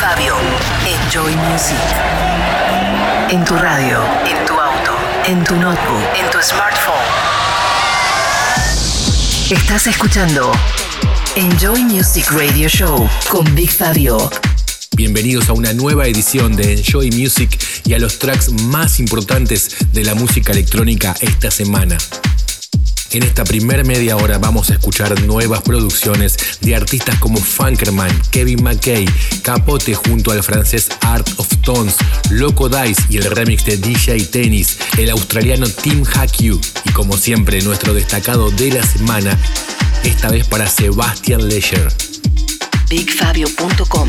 Fabio. Enjoy Music. En tu radio, en tu auto, en tu notebook, en tu smartphone. Estás escuchando Enjoy Music Radio Show con Big Fabio. Bienvenidos a una nueva edición de Enjoy Music y a los tracks más importantes de la música electrónica esta semana. En esta primer media hora vamos a escuchar nuevas producciones de artistas como Funkerman, Kevin McKay, Capote junto al francés Art of Tones, Loco Dice y el remix de DJ Tennis, el australiano Tim Hack y como siempre nuestro destacado de la semana, esta vez para Sebastian Leisure. BigFabio.com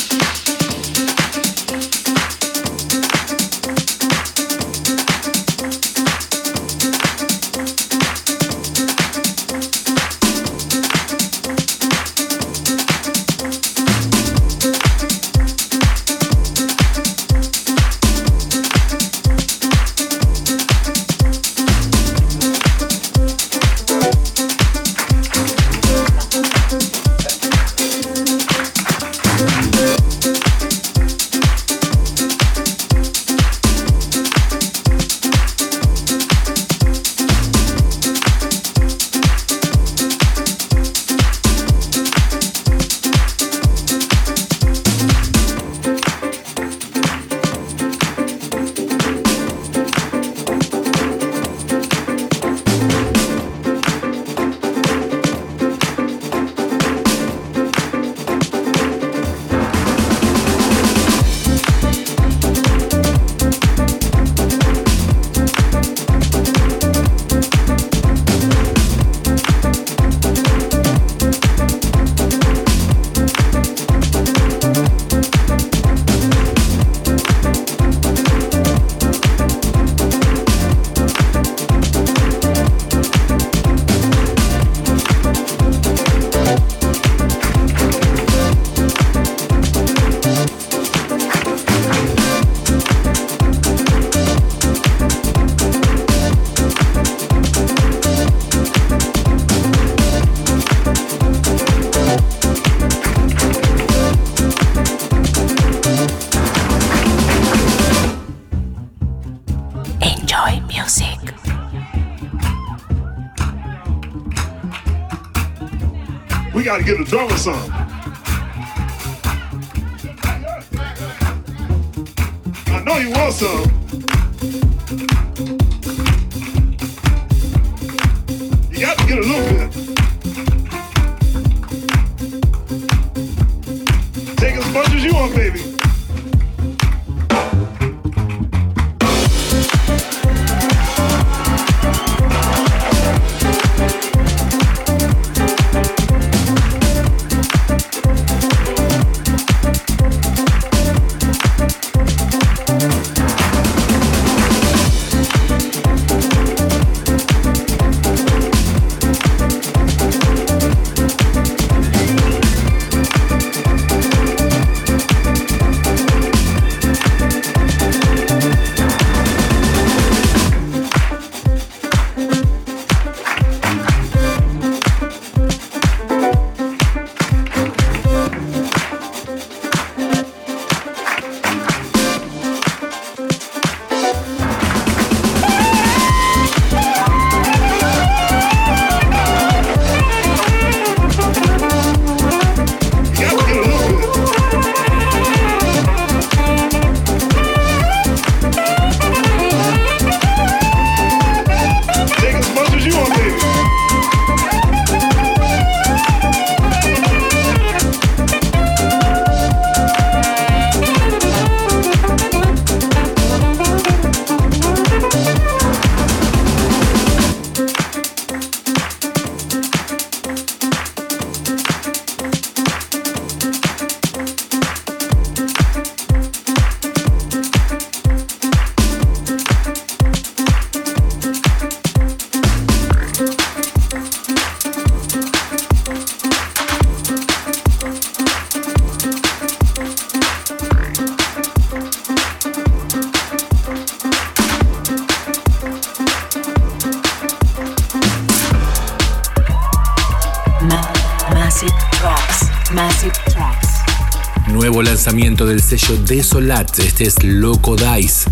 Del sello Desolat, este es Loco Dice,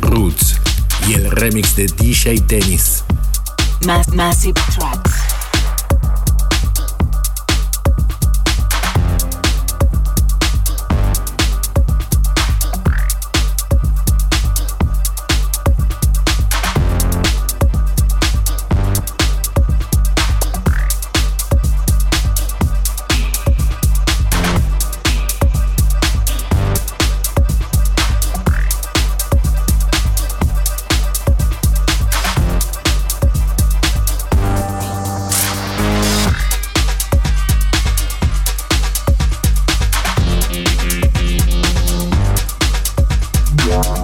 Roots y el remix de DJ Tennis. Yeah.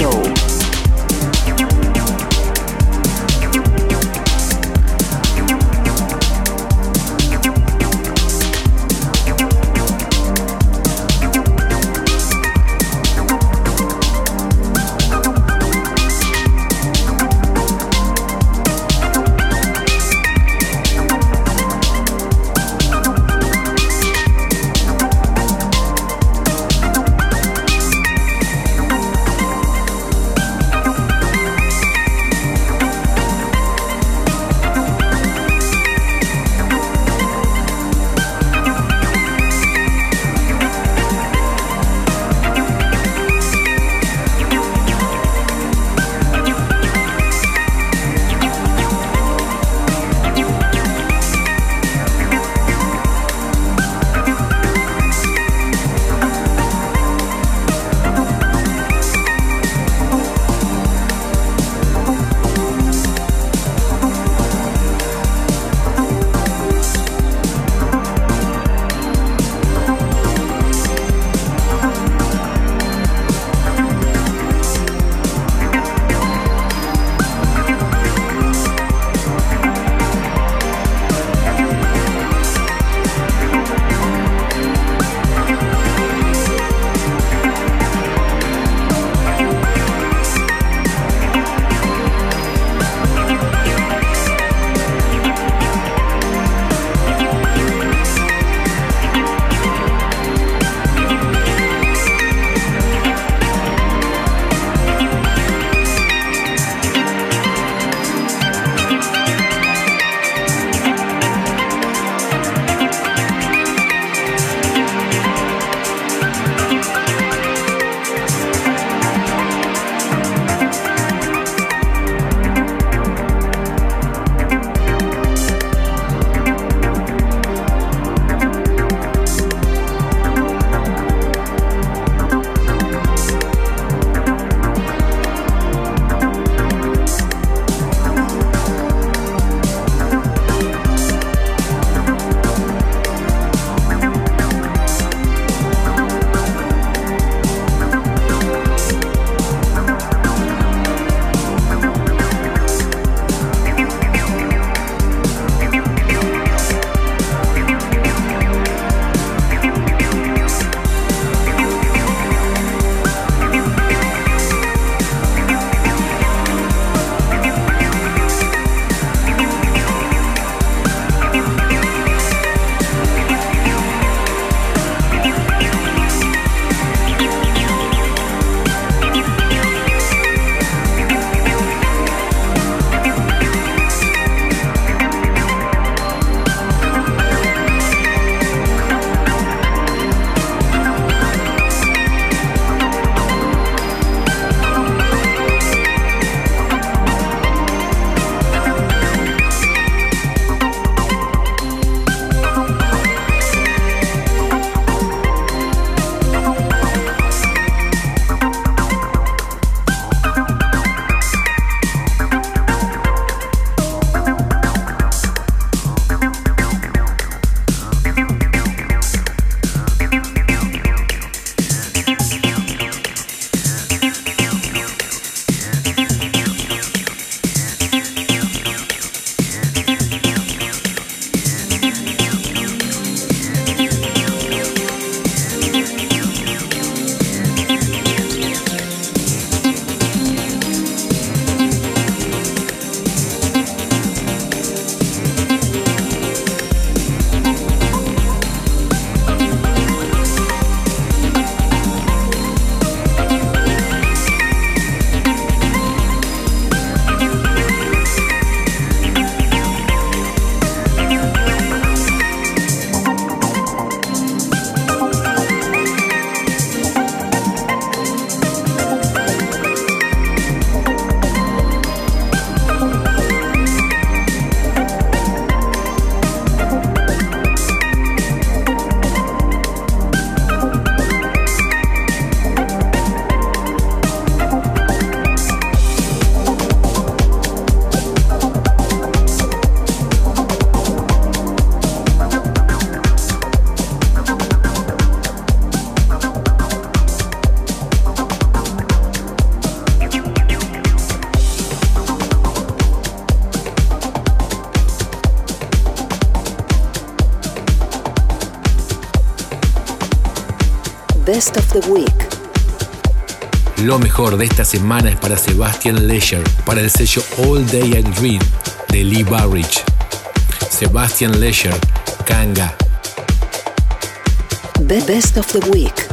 show. Best of the Week. Lo mejor de esta semana es para Sebastian Leisure, para el sello All Day I Dream de Lee Barrich. Sebastian Leisure, Kanga. Best of the Week.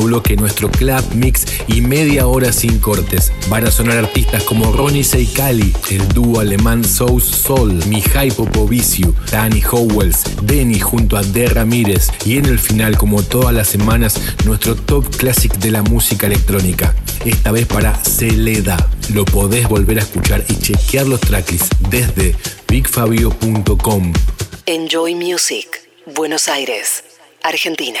Bloque nuestro club mix y media hora sin cortes. Van a sonar artistas como Ronnie Seikali, el dúo alemán South Soul, Mihai Popoviciu, Danny Howells, Denny junto a De Ramírez y en el final, como todas las semanas, nuestro top classic de la música electrónica. Esta vez para Celeda. Lo podés volver a escuchar y chequear los tracklists desde bigfabio.com. Enjoy Music, Buenos Aires, Argentina.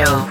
Show.